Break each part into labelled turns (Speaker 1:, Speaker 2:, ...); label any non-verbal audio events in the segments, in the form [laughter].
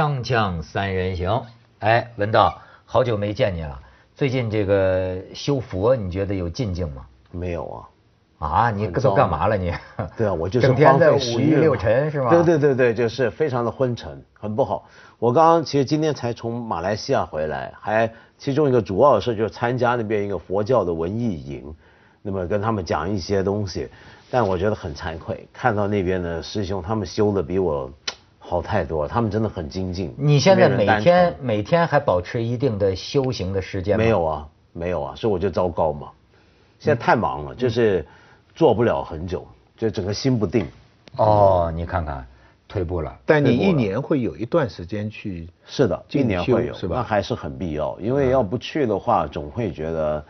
Speaker 1: 锵锵三人行，哎，文道，好久没见你了。最近这个修佛，你觉得有进境吗？
Speaker 2: 没有啊。
Speaker 1: 啊，你都干嘛了你？
Speaker 2: 对啊，我就是
Speaker 1: 整天在五欲六尘是吗？
Speaker 2: 对对对对，就是非常的昏沉，很不好。我刚刚其实今天才从马来西亚回来，还其中一个主要的事就是参加那边一个佛教的文艺营，那么跟他们讲一些东西。但我觉得很惭愧，看到那边的师兄他们修的比我好太多了，他们真的很精进。
Speaker 1: 你现在每天每天还保持一定的修行的时间
Speaker 2: 吗？没有啊，没有啊，所以我就糟糕嘛。现在太忙了，就是做不了很久，就整个心不定。
Speaker 1: 哦，你看看。退步了，
Speaker 3: 但你一年会有一段时间去，
Speaker 2: 是的，
Speaker 3: 一
Speaker 2: 年会有，
Speaker 3: 是吧？
Speaker 2: 那还是很必要，因为要不去的话，总会觉得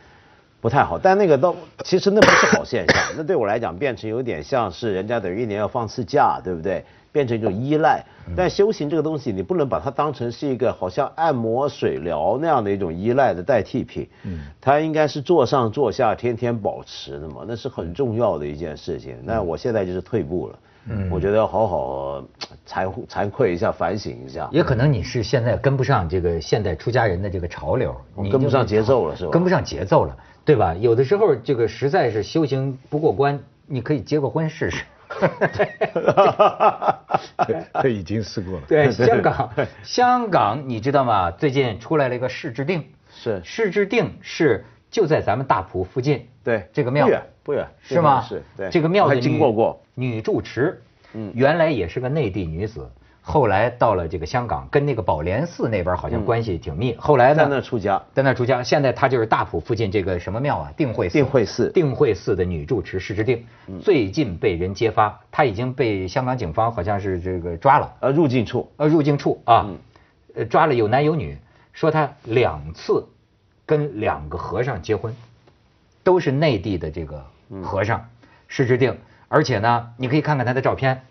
Speaker 2: 不太好。但那个倒其实那不是好现象，[coughs] 那对我来讲变成有点像是人家等于一年要放次假，对不对？变成一种依赖。但修行这个东西，你不能把它当成是一个好像按摩、水疗那样的一种依赖的代替品。嗯，它应该是坐上坐下，天天保持的嘛，那是很重要的一件事情。那我现在就是退步了。嗯，我觉得要好好惭惭愧一下，反省一下。
Speaker 1: 也可能你是现在跟不上这个现代出家人的这个潮流，
Speaker 2: 你跟不上节奏了，是吧？
Speaker 1: 跟不上节奏了，对吧？有的时候这个实在是修行不过关，你可以结个婚试试。[laughs]
Speaker 3: 这已经试过了。
Speaker 1: 对，[laughs] 香港，香港，你知道吗？最近出来了一个市之定，
Speaker 2: 是
Speaker 1: 市之定是就在咱们大埔附近。
Speaker 2: 对，
Speaker 1: 这个庙
Speaker 2: 不远不远，
Speaker 1: 是吗？
Speaker 2: 是，对，
Speaker 1: 这个庙
Speaker 2: 的经过过。
Speaker 1: 女住持，嗯，原来也是个内地女子，后来到了这个香港，跟那个宝莲寺那边好像关系挺密。后来呢，
Speaker 2: 在那出家，
Speaker 1: 在那出家。现在他就是大埔附近这个什么庙啊？定慧寺。
Speaker 2: 定慧寺。
Speaker 1: 定慧寺的女住持释之定，最近被人揭发，他已经被香港警方好像是这个抓了。
Speaker 2: 呃，入境处。
Speaker 1: 呃，入境处啊，呃，抓了有男有女，说他两次跟两个和尚结婚，都是内地的这个和尚，释之定。而且呢，你可以看看他的照片，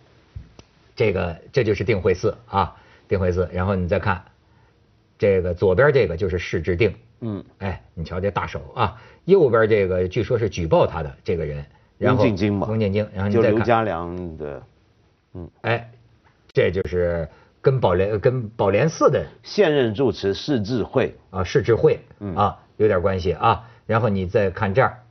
Speaker 1: 这个这就是定慧寺啊，定慧寺。然后你再看，这个左边这个就是释之定，嗯，哎，你瞧这大手啊，右边这个据说是举报他的这个人，
Speaker 2: 然后进嘛，
Speaker 1: 翁建京，然后
Speaker 2: 就刘家良的，
Speaker 1: 嗯，哎，这就是跟宝莲跟宝莲寺的
Speaker 2: 现任住持释智慧
Speaker 1: 啊，释智慧啊有点关系啊。然后你再看这儿，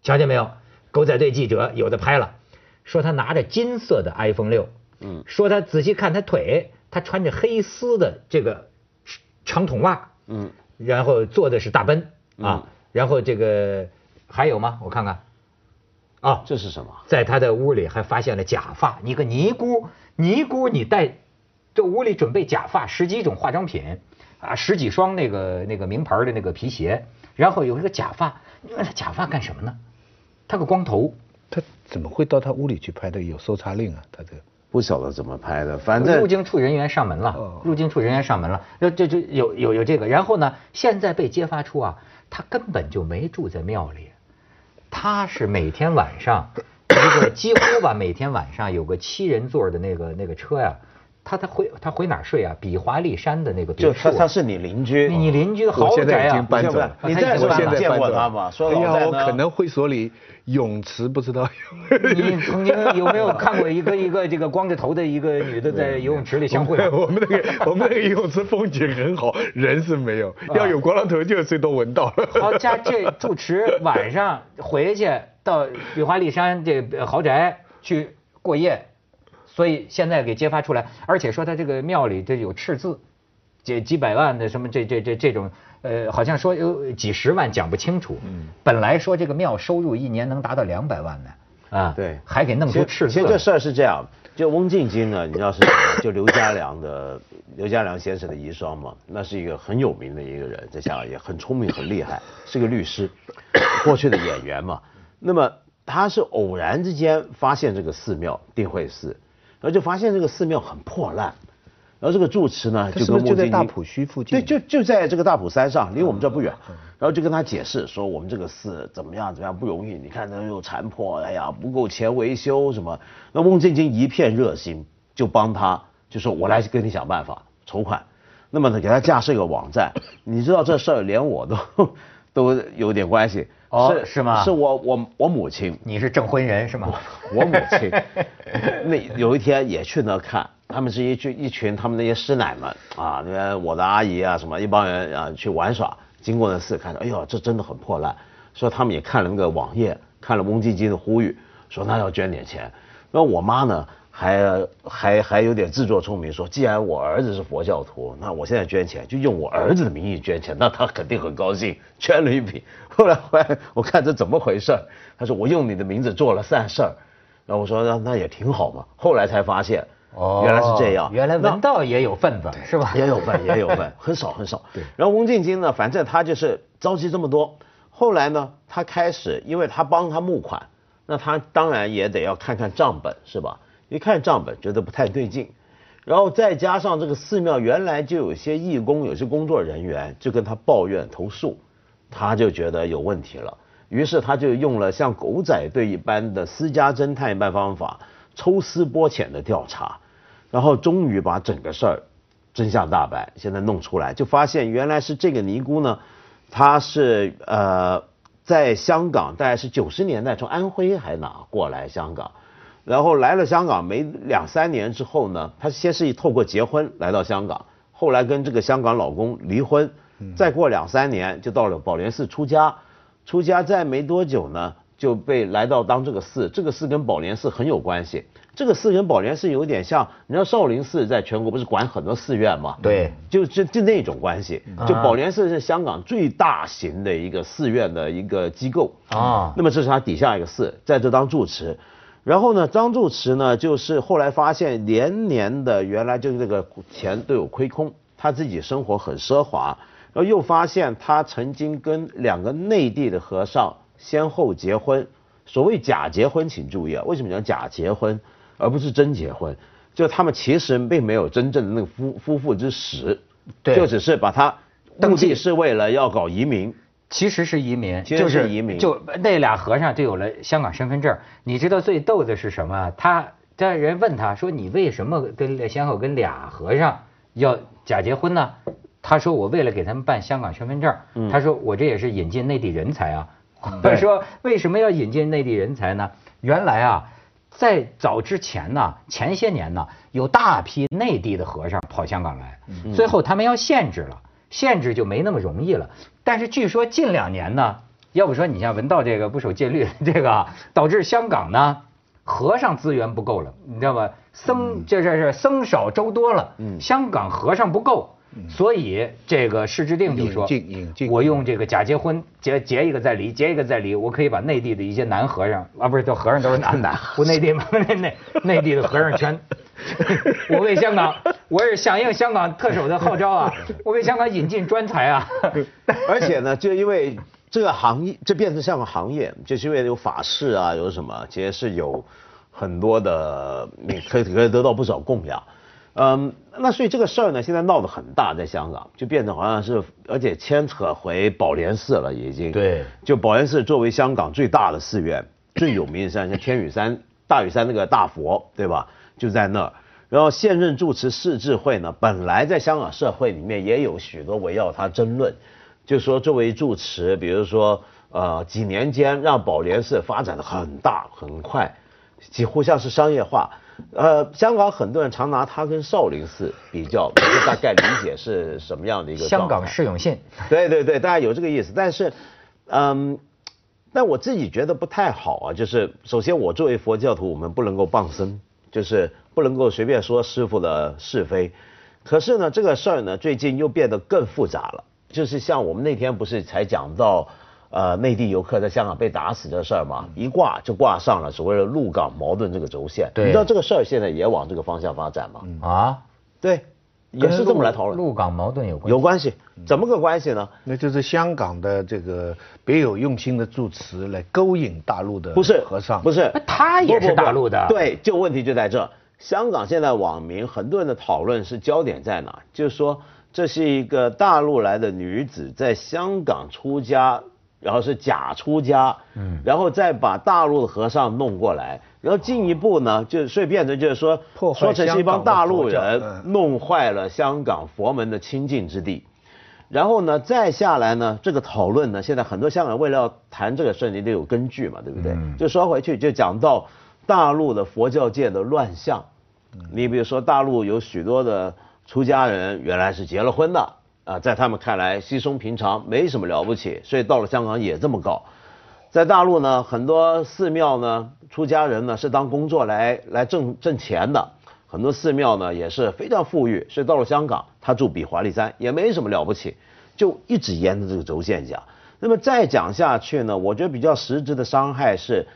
Speaker 1: 瞧见没有？狗仔队记者有的拍了，说他拿着金色的 iPhone 六，嗯，说他仔细看他腿，他穿着黑丝的这个长筒袜，嗯，然后坐的是大奔啊，然后这个还有吗？我看看，啊，
Speaker 2: 这是什么？
Speaker 1: 在他的屋里还发现了假发，你个尼姑，尼姑你带这屋里准备假发，十几种化妆品啊，十几双那个那个名牌的那个皮鞋，然后有一个假发，你问他假发干什么呢？他个光头，
Speaker 3: 他怎么会到他屋里去拍的？有搜查令啊，他这
Speaker 2: 不晓得怎么拍的，反正
Speaker 1: 入境处人员上门了，入境处人员上门了，这这就有有有这个，然后呢，现在被揭发出啊，他根本就没住在庙里，他是每天晚上一个几乎吧，每天晚上有个七人座的那个那个车呀。他他回他回哪睡啊？比华利山的那个
Speaker 2: 别墅。就他他是你邻居，
Speaker 1: 你邻居豪宅
Speaker 3: 啊！
Speaker 2: 你在我现在见过他吗？
Speaker 3: 哎呀，我可能会所里泳池不知道。
Speaker 1: 你曾经有没有看过一个一个这个光着头的一个女的在 [laughs] 游泳池里相会？
Speaker 3: 我们那个我们那个游泳池风景很好，人是没有。要有光头就最多闻到了。[laughs]
Speaker 1: 好家这住持晚上回去到比华利山这豪宅去过夜。所以现在给揭发出来，而且说他这个庙里这有赤字，几几百万的什么这这这这种，呃，好像说有几十万讲不清楚。嗯。本来说这个庙收入一年能达到两百万呢，
Speaker 2: 啊，对，
Speaker 1: 还给弄出赤字。
Speaker 2: 其实这事儿是这样，就翁静晶呢，你知道是就刘家良的刘家良先生的遗孀嘛，那是一个很有名的一个人，在香港也很聪明很厉害，是个律师，过去的演员嘛。那么他是偶然之间发现这个寺庙定慧寺。然后就发现这个寺庙很破烂，然后这个住持呢就跟
Speaker 3: 就在大埔墟附近，
Speaker 2: 对，就就在这个大埔山上，离我们这不远。然后就跟他解释说，我们这个寺怎么样怎么样不容易，你看它又残破，哎呀不够钱维修什么。那翁静晶一片热心，就帮他，就说我来跟你想办法筹款。那么呢，给他架设一个网站，你知道这事儿连我都 [laughs] 都有点关系。
Speaker 1: 哦是吗？
Speaker 2: 是我我我母亲，
Speaker 1: 你是证婚人是吗？
Speaker 2: 我母亲。[laughs] 那有一天也去那看，他们是一群一群他们那些师奶们啊，那边我的阿姨啊什么一帮人啊去玩耍，经过那寺看到，哎呦这真的很破烂，说他们也看了那个网页，看了翁基金的呼吁，说那要捐点钱。那我妈呢还还还有点自作聪明，说既然我儿子是佛教徒，那我现在捐钱就用我儿子的名义捐钱，那他肯定很高兴，捐了一笔。后来后来我看这怎么回事他说我用你的名字做了善事儿，然后我说那那也挺好嘛。后来才发现，哦，原来是这样，
Speaker 1: 原来文道也有份子是吧？
Speaker 2: 也有份，也有份，很少很少。对。然后翁静晶呢，反正他就是着急这么多，后来呢，他开始，因为他帮他募款，那他当然也得要看看账本，是吧？一看账本，觉得不太对劲，然后再加上这个寺庙原来就有些义工，有些工作人员就跟他抱怨投诉，他就觉得有问题了，于是他就用了像狗仔队一般的私家侦探一般方法，抽丝剥茧的调查，然后终于把整个事儿真相大白，现在弄出来，就发现原来是这个尼姑呢，她是呃在香港，大概是九十年代从安徽还哪过来香港，然后来了香港没两三年之后呢，她先是透过结婚来到香港，后来跟这个香港老公离婚，再过两三年就到了宝莲寺出家，出家再没多久呢，就被来到当这个寺，这个寺跟宝莲寺很有关系。这个寺跟宝莲寺有点像，你知道少林寺在全国不是管很多寺院吗？
Speaker 1: 对
Speaker 2: 就就就那种关系。就宝莲寺是香港最大型的一个寺院的一个机构
Speaker 1: 啊
Speaker 2: 那么这是他底下一个寺，在这当住持。然后呢，张住持呢，就是后来发现连年的原来就是这个钱都有亏空，他自己生活很奢华，然后又发现他曾经跟两个内地的和尚先后结婚，所谓假结婚，请注意啊，为什么讲假结婚，而不是真结婚？就他们其实并没有真正的那个夫夫妇之实，
Speaker 1: 对。
Speaker 2: 就只是把他
Speaker 1: 登记。
Speaker 2: 目的是为了要搞移民，
Speaker 1: 其实是移民，就是
Speaker 2: 移民
Speaker 1: 就那俩和尚就有了香港身份证。你知道最逗的是什么？他这人问他说：“你为什么跟先后跟俩和尚要假结婚呢？”他说：“我为了给他们办香港身份证。
Speaker 2: 嗯
Speaker 1: 他说：“我这也是引进内地人才啊。”他 [laughs] 说：“为什么要引进内地人才呢？原来啊，在早之前呢，前些年呢，有大批内地的和尚跑香港来，
Speaker 2: 嗯
Speaker 1: 最后他们要限制了，限制就没那么容易了。但是据说近两年呢，要不说你像文道这个不守戒律 [laughs] 这个啊，导致香港呢和尚资源不够了，你知道吧？僧这这是僧少粥多了，
Speaker 2: 嗯
Speaker 1: 香港和尚不够。所以这个施之定就说我用这个假结婚结结一个再离，结一个再离，我可以把内地的一些男和尚啊，不是，都和尚都是男的，[laughs] 不内地 [laughs] 吗，内内内地的和尚圈。[laughs] 我为香港，我是响应香港特首的号召啊，我为香港引进专才啊。[laughs]
Speaker 2: 而且呢，就因为这个行业，这变成像个行业，就是因为有法事啊，有什么，其实是有很多的，你可以可以得到不少供养。嗯，那所以这个事儿呢，现在闹得很大，在香港就变成好像是，而且牵扯回宝莲寺了，已经。
Speaker 1: 对
Speaker 2: 就宝莲寺作为香港最大的寺院，最有名的山像天雨山、大屿山那个大佛，对吧？就在那儿。然后现任住持释智慧呢，本来在香港社会里面也有许多围绕他争论，就说作为住持，比如说呃几年间让宝莲寺发展的很大很快，几乎像是商业化。呃，香港很多人常拿它跟少林寺比较，[laughs] 就大概理解是什么样的一个
Speaker 1: 香港释永信，
Speaker 2: 对对对，大家有这个意思，但是，嗯，但我自己觉得不太好啊。就是首先，我作为佛教徒，我们不能够傍身，就是不能够随便说师傅的是非。可是呢，这个事儿呢，最近又变得更复杂了。就是像我们那天不是才讲到，呃，内地游客在香港被打死的事儿嘛，一挂就挂上了所谓的陆港矛盾这个轴线。
Speaker 1: 对
Speaker 2: 你知道这个事儿现在也往这个方向发展吗？
Speaker 1: 啊，
Speaker 2: 对，也是这么来讨论。
Speaker 1: 陆港矛盾有关系。
Speaker 2: 有关系，怎么个关系呢？
Speaker 3: 那就是香港的这个别有用心的住持来勾引大陆的
Speaker 2: 不是
Speaker 3: 和尚，
Speaker 2: 不是
Speaker 1: 那，他也是大陆的
Speaker 2: 对，就问题就在这。香港现在网民很多人的讨论是焦点在哪？就是说这是一个大陆来的女子在香港出家，然后是假出家，嗯，然后再把大陆的和尚弄过来，然后进一步呢，就所以变成就是说，
Speaker 3: 破坏
Speaker 2: 说成是一帮大陆人弄坏了香港佛门的清净之地。然后呢，再下来呢，这个讨论呢，现在很多香港为了要谈这个事，你得有根据嘛，对不对？
Speaker 1: 嗯
Speaker 2: 就说回去就讲到大陆的佛教界的乱象，你比如说大陆有许多的出家人原来是结了婚的啊，在他们看来稀松平常，没什么了不起，所以到了香港也这么搞。在大陆呢，很多寺庙呢，出家人呢是当工作来来挣挣钱的，很多寺庙呢也是非常富裕，所以到了香港，他住比华利山也没什么了不起，就一直沿着这个轴线讲。那么再讲下去呢，我觉得比较实质的伤害是，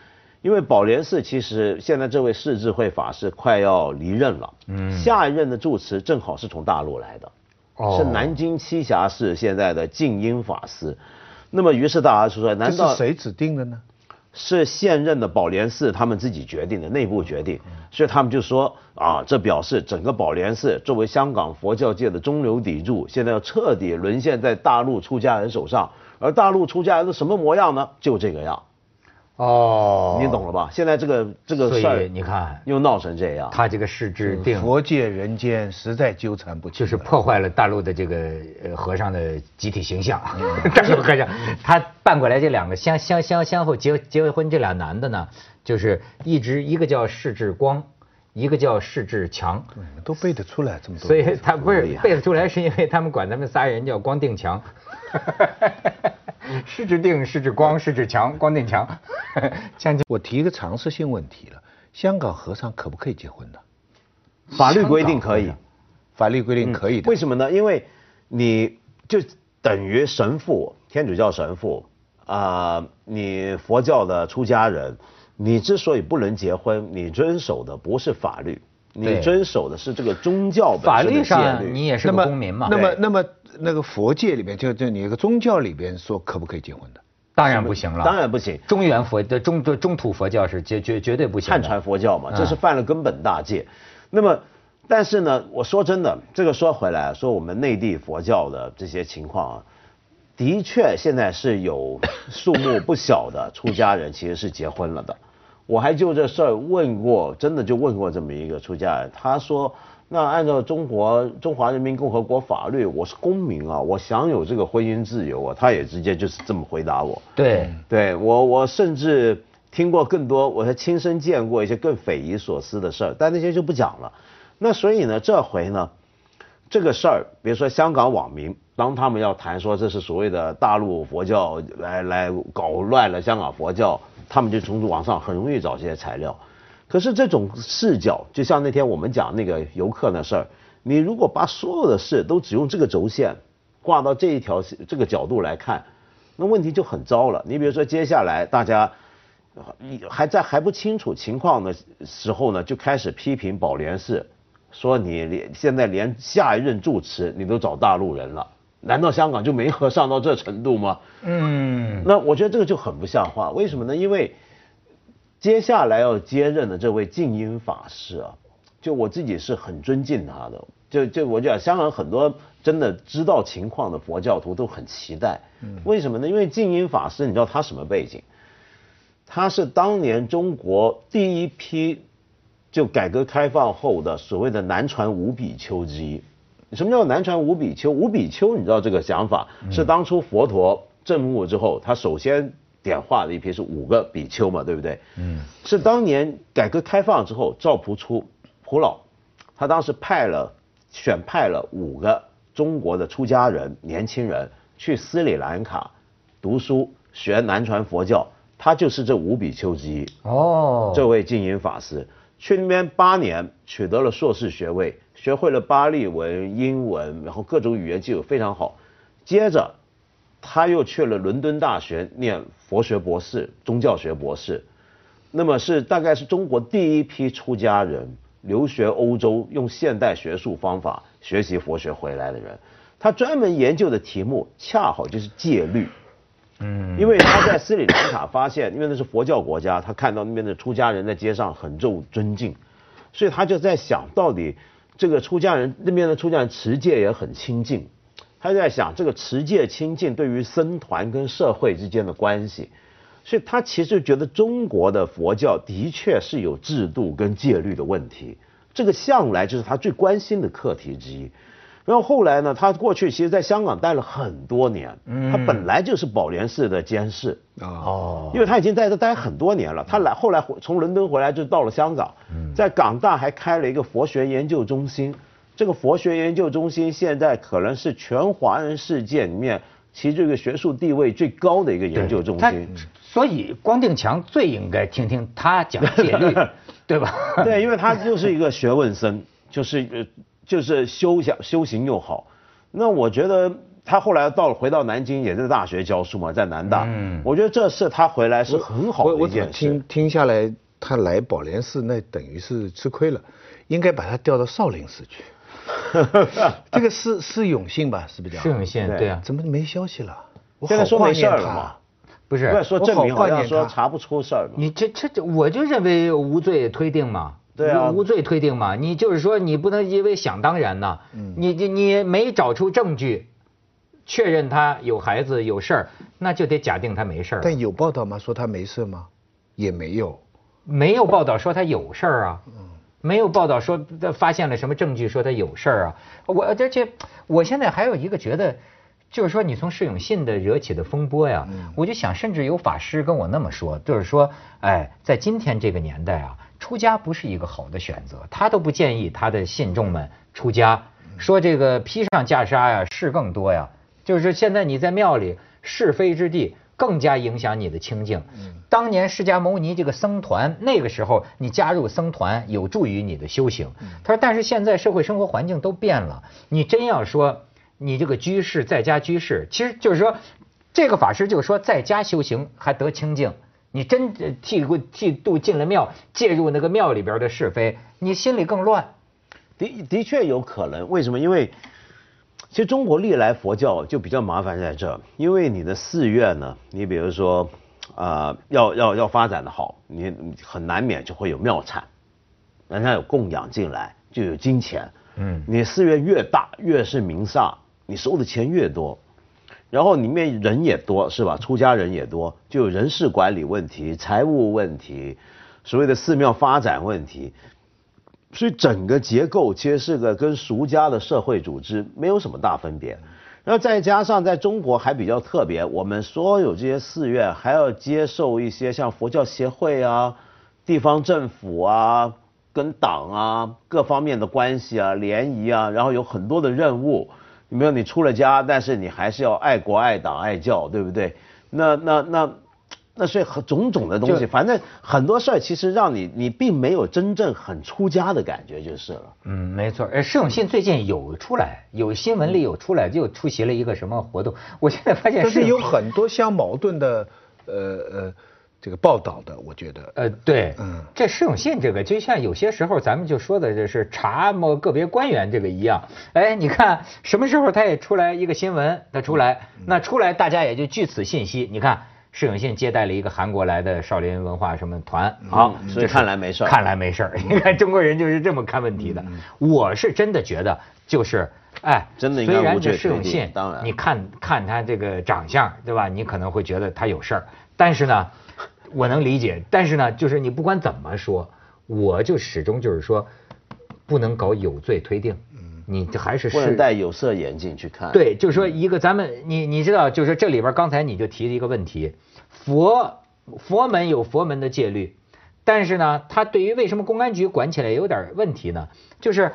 Speaker 2: 因为宝莲寺其实现在这位释智慧法师快要离任了，嗯，下一任的住持正好是从大陆来的，
Speaker 1: 哦
Speaker 2: 是南京栖霞寺现在的静音法师。那么于是大家就说，难道
Speaker 3: 是谁指定的呢？
Speaker 2: 是现任的宝莲寺他们自己决定的内部决定，所以他们就说啊，这表示整个宝莲寺作为香港佛教界的中流砥柱，现在要彻底沦陷在大陆出家人手上。而大陆出家人是什么模样呢？就这个样，
Speaker 1: 哦，
Speaker 2: 你懂了吧？现在这个这个事
Speaker 1: 所
Speaker 2: 儿
Speaker 1: 以你看，
Speaker 2: 又闹成这样，
Speaker 1: 他这个释智定
Speaker 3: 佛界人间实在纠缠不清，
Speaker 1: 就是破坏了大陆的这个呃和尚的集体形象。[laughs] 大陆和尚，他办过来这两个相相相相后结结婚这俩男的呢，就是一直一个叫释志光，一个叫释志强。
Speaker 3: 都背得出来这么多，
Speaker 1: 所以他不是背得出来，是因为他们管他们仨人叫光定强。[laughs] 释智定、是指光、是指强、光定强。[laughs]
Speaker 3: 我提一个常识性问题了：香港和尚可不可以结婚呢？
Speaker 2: 法律规定可以。
Speaker 3: 法律规定可以的。
Speaker 2: 为什么呢？因为你就等于神父，天主教神父啊、你佛教的出家人，你之所以不能结婚，你遵守的不是法律，你遵守的是这个宗教
Speaker 1: 法律。上你也是个公民嘛？
Speaker 3: 那么那么那个佛界里边，就就你一个宗教里边说可不可以结婚的？
Speaker 1: 当然不行了。
Speaker 2: 当然不行，
Speaker 1: 中原佛的中中土佛教是绝绝绝对不行。
Speaker 2: 汉传佛教嘛，
Speaker 1: 嗯
Speaker 2: 这是犯了根本大戒。那么，但是呢，我说真的，这个说回来，说我们内地佛教的这些情况啊，的确现在是有数目不小的 [coughs] 出家人其实是结婚了的。我还就这事儿问过，真的就问过这么一个出家人，他说。那按照中国中华人民共和国法律，我是公民啊，我享有这个婚姻自由啊。他也直接就是这么回答我。
Speaker 1: 对，
Speaker 2: 对我，我甚至听过更多，我还亲身见过一些更匪夷所思的事儿，但那些就不讲了。那所以呢，这回呢，这个事儿，比如说香港网民，当他们要谈说这是所谓的大陆佛教来来搞乱了香港佛教，他们就从网上很容易找这些材料。可是这种视角，就像那天我们讲那个游客那事儿，你如果把所有的事都只用这个轴线挂到这一条这个角度来看，那问题就很糟了。你比如说，接下来大家呃还在还不清楚情况的时候呢，就开始批评宝莲寺，说你连现在连下一任住持你都找大陆人了，难道香港就没和尚到这程度吗？
Speaker 1: 嗯，
Speaker 2: 那我觉得这个就很不像话。为什么呢？因为接下来要接任的这位静音法师啊，就我自己是很尊敬他的。就就我讲，香港很多真的知道情况的佛教徒都很期待。为什么呢？因为静音法师，你知道他什么背景？他是当年中国第一批就改革开放后的所谓的南传五比丘之一。什么叫南传五比丘？五比丘，你知道这个想法是当初佛陀证悟之后，他首先点化的一批是五个比丘嘛，对不对？嗯，是当年改革开放之后，赵朴初朴老，他当时派了选派了五个中国的出家人年轻人去斯里兰卡读书学南传佛教，他就是这五比丘之一。
Speaker 1: 哦，
Speaker 2: 这位净音法师去那边八年，取得了硕士学位，学会了巴利文、英文，然后各种语言技术非常好。接着，他又去了伦敦大学念佛学博士、宗教学博士。那么是大概是中国第一批出家人留学欧洲，用现代学术方法学习佛学回来的人。他专门研究的题目恰好就是戒律。
Speaker 1: 嗯，
Speaker 2: 因为他在斯里兰卡发现，因为那是佛教国家，他看到那边的出家人在街上很受尊敬，所以他就在想到底这个出家人那边的出家人持戒也很亲近，他就在想这个持戒清净对于僧团跟社会之间的关系，所以他其实觉得中国的佛教的确是有制度跟戒律的问题，这个向来就是他最关心的课题之一。然后后来呢，他过去其实在香港待了很多年，他本来就是宝莲寺的监事，
Speaker 3: 啊，
Speaker 1: 哦，
Speaker 2: 因为他已经在这待很多年了。他来后来回从伦敦回来就到了香港，在港大还开了一个佛学研究中心。这个佛学研究中心现在可能是全华人世界里面其实这个学术地位最高的一个研究中
Speaker 1: 他
Speaker 2: 心。
Speaker 1: 所以光定强最应该听听他讲戒律，[laughs] 对吧？
Speaker 2: 对，因为他就是一个学问僧，就是呃，就是修想修行又好。那我觉得他后来到了回到南京，也在大学教书嘛，在南大。
Speaker 1: 嗯
Speaker 2: 我觉得这次他回来是很好的一件事。
Speaker 3: 听听下来，他来宝莲寺那等于是吃亏了，应该把他调到少林寺去。[laughs] 这个是是永信吧？是不是叫？
Speaker 1: 是永信
Speaker 2: 对
Speaker 1: 对啊，
Speaker 3: 怎么没消息了？我
Speaker 2: 现在
Speaker 3: 好挂
Speaker 2: 说没事儿
Speaker 3: 念他
Speaker 2: 了嘛？
Speaker 1: 不是
Speaker 2: 说证明说查不出事儿嘛。
Speaker 1: 你这这这，我就认为无罪推定嘛。
Speaker 2: 对啊
Speaker 1: 无罪推定嘛。你就是说，你不能因为想当然呐，
Speaker 3: 嗯
Speaker 1: 你你你没找出证据，确认他有孩子有事儿，那就得假定他没事儿。
Speaker 3: 但有报道吗？说他没事吗？也没有。
Speaker 1: 没有报道说他有事儿啊，没有报道说他发现了什么证据说他有事儿啊。我而且我现在还有一个觉得，就是说你从释永信的惹起的风波呀，我就想，甚至有法师跟我那么说，就是说，哎，在今天这个年代啊，出家不是一个好的选择，他都不建议他的信众们出家，说这个披上袈裟呀，事更多呀，就是现在你在庙里是非之地。更加影响你的清净。当年释迦牟尼这个僧团，那个时候你加入僧团有助于你的修行。他说，但是现在社会生活环境都变了，你真要说你这个居士在家居士，其实就是说，这个法师就是说在家修行还得清净。你真呃剃过剃度进了庙，介入那个庙里边的是非，你心里更乱。
Speaker 2: 的的确有可能，为什么？因为其实中国历来佛教就比较麻烦在这儿，因为你的寺院呢，你比如说啊、要要要发展的好，你你很难免就会有庙产，人家有供养进来，就有金钱。
Speaker 1: 嗯
Speaker 2: 你寺院越大，越是名刹，你收的钱越多，然后里面人也多，是吧？出家人也多，就有人事管理问题、财务问题，所谓的寺庙发展问题。所以整个结构其实是个跟俗家的社会组织没有什么大分别。然后再加上在中国还比较特别，我们所有这些寺院还要接受一些像佛教协会啊、地方政府啊、跟党啊各方面的关系啊、联谊啊，然后有很多的任务。没有你出了家，但是你还是要爱国、爱党、爱教，对不对？那那那那所以很种种的东西，反正很多事儿其实让你你并没有真正很出家的感觉就是了。
Speaker 1: 嗯，没错。哎，释永信最近有出来，有新闻里有出来，就出席了一个什么活动。我现在发现
Speaker 3: 但是有很多相矛盾的呃呃这个报道的，我觉得。
Speaker 1: 呃，对，
Speaker 3: 嗯
Speaker 1: 这释永信这个，就像有些时候咱们就说的就是查某个别官员这个一样，哎，你看什么时候他也出来一个新闻，他出来，那出来大家也就据此信息，你看。释永信接待了一个韩国来的少林文化什么团，好，
Speaker 2: 嗯所以
Speaker 1: 这
Speaker 2: 看来没事儿
Speaker 1: 看来没事儿。你看中国人就是这么看问题的。我是真的觉得，就是，哎，
Speaker 2: 真的应该
Speaker 1: 虽然这释永信，
Speaker 2: 当然
Speaker 1: 你看看他这个长相，对吧？你可能会觉得他有事儿，但是呢，我能理解。但是呢，就是你不管怎么说，我就始终就是说，不能搞有罪推定。你这还是
Speaker 2: 不能
Speaker 1: 是
Speaker 2: 戴有色眼镜去看。，
Speaker 1: 对，就是说一个咱们你你知道，就是这里边刚才你就提了一个问题，佛佛门有佛门的戒律，但是呢，他对于为什么公安局管起来有点问题呢？就是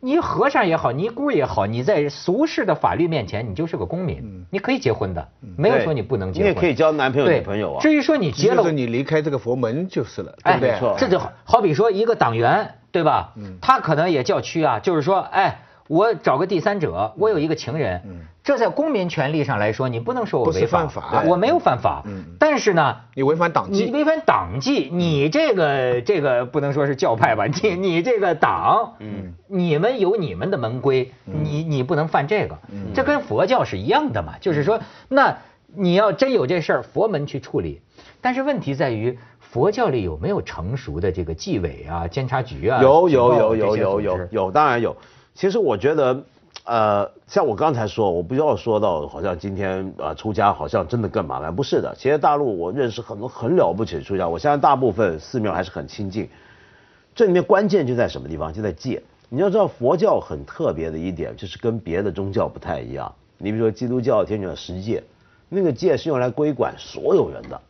Speaker 1: 你和尚也好，尼姑也好，你在俗世的法律面前，你就是个公民，你可以结婚的，没有说你不能结婚，
Speaker 2: 你也可以交男朋友女朋友啊
Speaker 1: 至于说你结了
Speaker 3: 就是你离开这个佛门就是了，对
Speaker 1: 哎，
Speaker 3: 不对？
Speaker 2: 没错
Speaker 1: 这就好好比说一个党员，对吧？
Speaker 3: 嗯
Speaker 1: 他可能也叫屈啊，就是说，哎，我找个第三者，我有一个情人，这在公民权利上来说，你不能说我违法，
Speaker 3: 犯法
Speaker 1: 我没有犯法，
Speaker 3: 嗯
Speaker 1: 但是呢。
Speaker 3: 你违反党纪
Speaker 1: 你
Speaker 3: 纪，
Speaker 1: 违反党纪，你这个这个不能说是教派吧？你 [laughs] 你这个党，嗯，你们有你们的门规，你你不能犯这个，这跟佛教是一样的嘛。就是说，那你要真有这事儿，佛门去处理。但是问题在于，佛教里有没有成熟的这个纪委啊、监察局啊？
Speaker 2: 有有有有有有有，当然有。其实我觉得，呃，像我刚才说，我不要说到好像今天呃出家好像真的更麻烦，不是的。其实大陆我认识很多很了不起的出家，我相信大部分寺庙还是很清净。这里面关键就在什么地方？就在戒。你要知道佛教很特别的一点，就是跟别的宗教不太一样。你比如说基督教天主教十戒，那个戒是用来规管所有人的。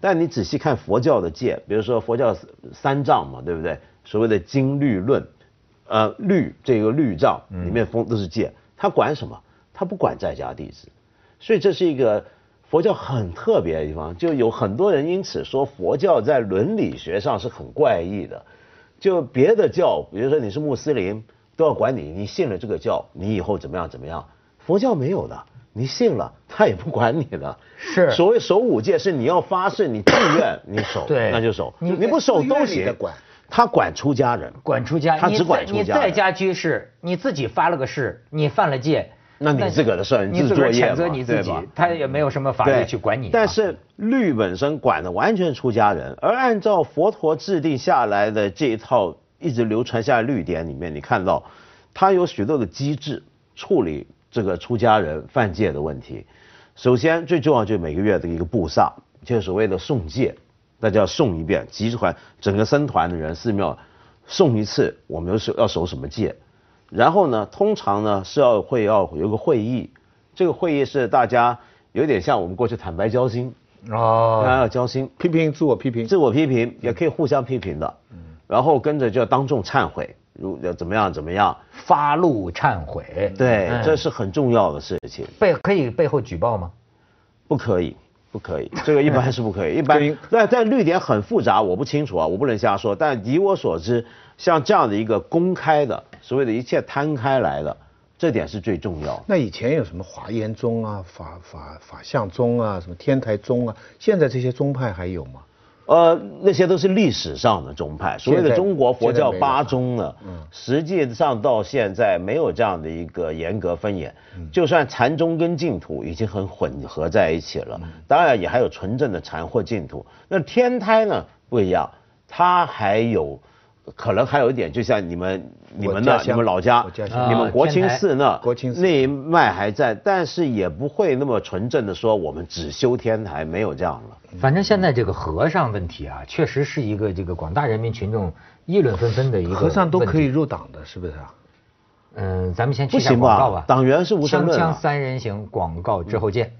Speaker 2: 但你仔细看佛教的戒，比如说佛教三藏嘛，对不对？所谓的经律论，呃，律这个律藏里面封都是戒，他管什么？他不管在家弟子，所以这是一个佛教很特别的地方。就有很多人因此说佛教在伦理学上是很怪异的。就别的教，比如说你是穆斯林，都要管你，你信了这个教，你以后怎么样怎么样？佛教没有的。你信了，他也不管你的。[laughs]
Speaker 1: 是
Speaker 2: 所谓守五戒，是你要发誓，你自愿你守，
Speaker 1: 对，
Speaker 2: 那就守。你你不守都行。
Speaker 3: 管，
Speaker 2: 他管出家人，
Speaker 1: 管出家，
Speaker 2: 他只管出家。
Speaker 1: 你在家居士，你自己发了个誓，你犯了戒，
Speaker 2: 那你自个的事，
Speaker 1: 你
Speaker 2: 自作业
Speaker 1: 谴责你自己，他也没有什么法律去管你。
Speaker 2: 但是律本身管的完全出家人，而按照佛陀制定下来的这一套一直流传下来律典里面，你看到，他有许多的机制处理。这个出家人犯戒的问题，首先最重要就是每个月的一个布萨，就是所谓的诵戒，大家要诵一遍，集团整个僧团的人寺庙诵一次，我们是要守什么戒？然后呢，通常呢是要会要有个会议，这个会议是大家有点像我们过去坦白交心。哦，大家要交心，
Speaker 3: 批评自我批评，
Speaker 2: 自我批评也可以互相批评的，嗯，然后跟着就要当众忏悔。如要怎么样怎么样。
Speaker 1: 发怒忏悔，
Speaker 2: 对，这是很重要的事情。
Speaker 1: 背可以背后举报吗？
Speaker 2: 不可以，不可以，[laughs] 这个一般是不可以。[laughs] 一般但但绿点很复杂，我不清楚啊，我不能瞎说。但以我所知，像这样的一个公开的，所谓的一切摊开来的，这点是最重要。
Speaker 3: 那以前有什么华严宗啊、法法法相宗啊、什么天台宗啊，现在这些宗派还有吗？
Speaker 2: 呃，那些都是历史上的宗派，所谓的中国佛教八宗呢，实际上到现在没有这样的一个严格分野。就算禅宗跟净土已经很混合在一起了，当然也还有纯正的禅或净土。那天台呢不一样，它还有。可能还有一点，就像你们、你们那、你们老家、你们国清寺那那一脉还在，但是也不会那么纯正的说我们只修天台，没有这样了。
Speaker 1: 反正现在这个和尚问题啊，确实是一个这个广大人民群众议论纷纷的一个。
Speaker 3: 和尚都可以入党的，是不是啊？
Speaker 1: 嗯，咱们先去下广告吧。
Speaker 2: 党员是无声的。
Speaker 1: 锵锵三人行，广告之后见。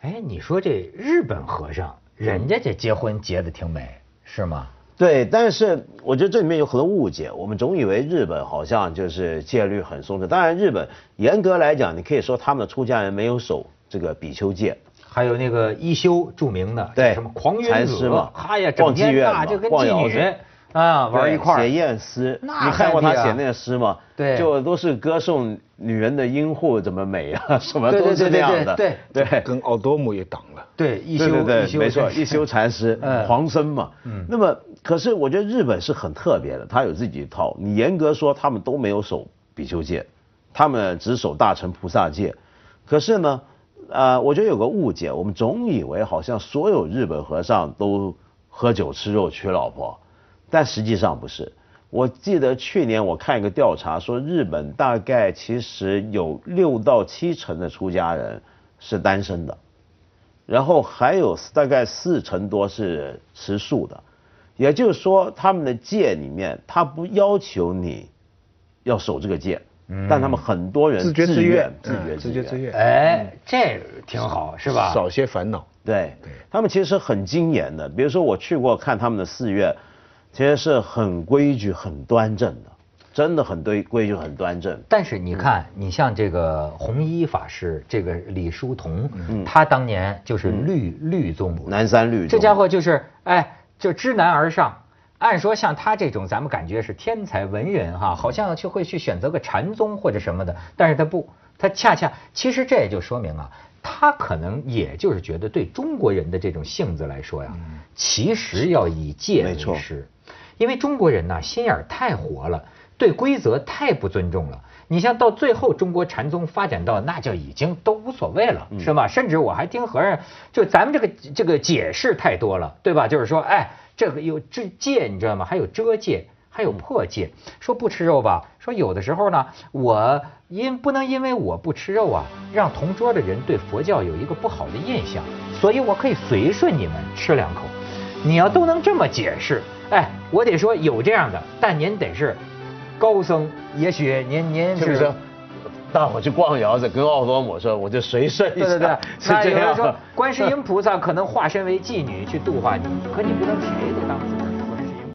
Speaker 1: 哎，你说这日本和尚，人家这结婚结的挺美，是吗？
Speaker 2: 对，但是我觉得这里面有很多误解。我们总以为日本好像就是戒律很松弛，当然日本严格来讲，你可以说他们的出家人没有守这个比丘戒，
Speaker 1: 还有那个一休著名的
Speaker 2: 对
Speaker 1: 什么狂
Speaker 2: 禅师嘛，
Speaker 1: 哈呀，整天
Speaker 2: 那
Speaker 1: 就跟妓女啊玩一块
Speaker 2: 写艳诗，你看过他写那个诗吗？
Speaker 1: 对，
Speaker 2: 就都是歌颂女人的阴户怎么美啊，[laughs] 什么都是这样的，
Speaker 1: 对
Speaker 2: 对，
Speaker 3: 跟奥多姆也挡了，
Speaker 1: 对一休
Speaker 2: 对对没错，一休禅师，黄僧嘛，嗯，那么。可是我觉得日本是很特别的，他有自己一套。你严格说，他们都没有守比丘戒，他们只守大乘菩萨戒。可是呢，呃，我觉得有个误解，我们总以为好像所有日本和尚都喝酒吃肉娶老婆，但实际上不是。我记得去年我看一个调查说，日本大概其实有六到七成的出家人是单身的，然后还有大概四成多是吃素的。也就是说，他们的戒里面，他不要求你要守这个戒，但他们很多人
Speaker 3: 自觉自愿，
Speaker 2: 自觉
Speaker 3: 自觉自愿。
Speaker 1: 哎，这挺好，是吧？
Speaker 3: 少些烦恼。
Speaker 2: 对，他们其实很精严的。比如说，我去过看他们的寺院，其实是很规矩、很端正的，真的很对规矩、很端正。
Speaker 1: 但是你看，你像这个弘一法师，这个李叔同，他当年就是律律宗，
Speaker 2: 南山律宗，
Speaker 1: 这家伙就是哎。就知难而上，按说像他这种，咱们感觉是天才文人哈，好像就会去选择个禅宗或者什么的，但是他不，他恰恰其实这也就说明啊，他可能也就是觉得对中国人的这种性子来说呀，其实要以戒为师，因为中国人呢心眼太活了，对规则太不尊重了。你像到最后，中国禅宗发展到那就已经都无所谓了，是吧？甚至我还听和尚，就咱们这个这个解释太多了，对吧？就是说，哎，这个有这戒，你知道吗？还有遮戒，还有破戒。说不吃肉吧，说有的时候呢，我因不能因为我不吃肉啊，让同桌的人对佛教有一个不好的印象，所以我可以随顺你们吃两口。你要都能这么解释，哎，我得说有这样的，但您得是。高僧，也许您您
Speaker 2: 是不是？大伙去逛窑子，跟奥多姆说，我就随顺一下。
Speaker 1: 对对对，[laughs]
Speaker 2: 是这样。
Speaker 1: 说观世音菩萨可能化身为妓女去度化你，可你不能谁都当自己。